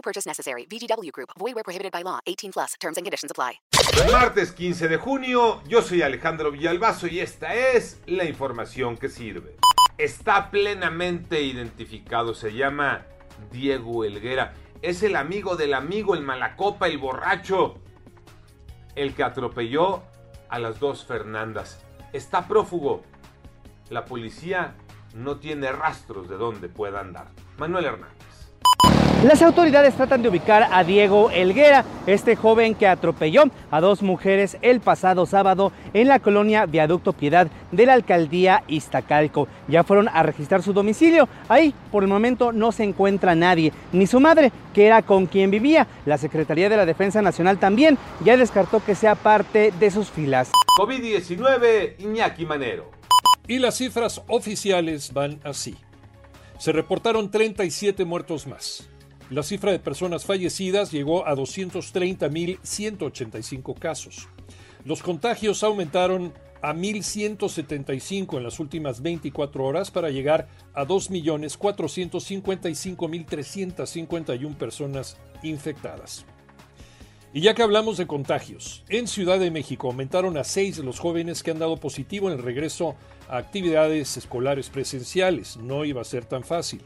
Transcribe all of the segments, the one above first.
No purchase necessary. VGW Group. Void where prohibited by law. 18 plus. Terms and conditions apply. Martes 15 de junio, yo soy Alejandro Villalbazo y esta es la información que sirve. Está plenamente identificado, se llama Diego Helguera. Es el amigo del amigo, el malacopa, el borracho, el que atropelló a las dos Fernandas. Está prófugo. La policía no tiene rastros de dónde pueda andar. Manuel Hernández. Las autoridades tratan de ubicar a Diego Elguera, este joven que atropelló a dos mujeres el pasado sábado en la colonia Viaducto Piedad de la alcaldía Iztacalco. Ya fueron a registrar su domicilio. Ahí, por el momento, no se encuentra nadie, ni su madre, que era con quien vivía. La Secretaría de la Defensa Nacional también ya descartó que sea parte de sus filas. COVID-19, Iñaki Manero. Y las cifras oficiales van así. Se reportaron 37 muertos más. La cifra de personas fallecidas llegó a 230.185 casos. Los contagios aumentaron a 1.175 en las últimas 24 horas para llegar a 2.455.351 personas infectadas. Y ya que hablamos de contagios, en Ciudad de México aumentaron a 6 los jóvenes que han dado positivo en el regreso a actividades escolares presenciales. No iba a ser tan fácil.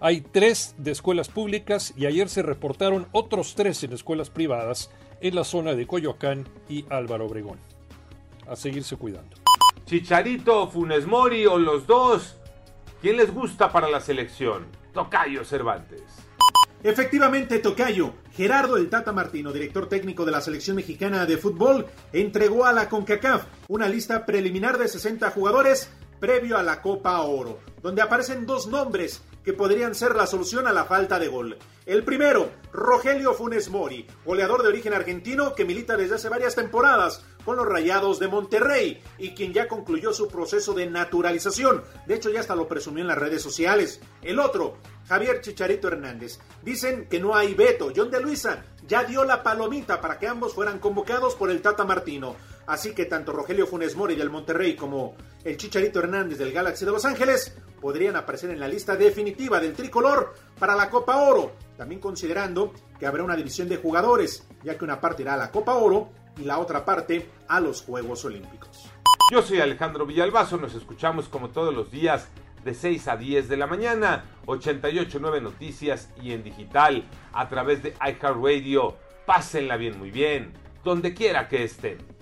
Hay tres de escuelas públicas y ayer se reportaron otros tres en escuelas privadas en la zona de Coyoacán y Álvaro Obregón. A seguirse cuidando. Chicharito, Funes Mori o los dos. ¿Quién les gusta para la selección? Tocayo Cervantes. Efectivamente, Tocayo, Gerardo el Tata Martino, director técnico de la selección mexicana de fútbol, entregó a la CONCACAF una lista preliminar de 60 jugadores previo a la Copa Oro, donde aparecen dos nombres que podrían ser la solución a la falta de gol. El primero, Rogelio Funes Mori, goleador de origen argentino que milita desde hace varias temporadas con los Rayados de Monterrey y quien ya concluyó su proceso de naturalización. De hecho, ya hasta lo presumió en las redes sociales. El otro, Javier Chicharito Hernández. Dicen que no hay veto. John de Luisa ya dio la palomita para que ambos fueran convocados por el Tata Martino. Así que tanto Rogelio Funes Mori del Monterrey como el Chicharito Hernández del Galaxy de Los Ángeles podrían aparecer en la lista definitiva del tricolor para la Copa Oro. También considerando que habrá una división de jugadores, ya que una parte irá a la Copa Oro y la otra parte a los Juegos Olímpicos. Yo soy Alejandro Villalbazo, nos escuchamos como todos los días de 6 a 10 de la mañana, 889 Noticias y en digital a través de iHeartRadio. Pásenla bien, muy bien, donde quiera que estén.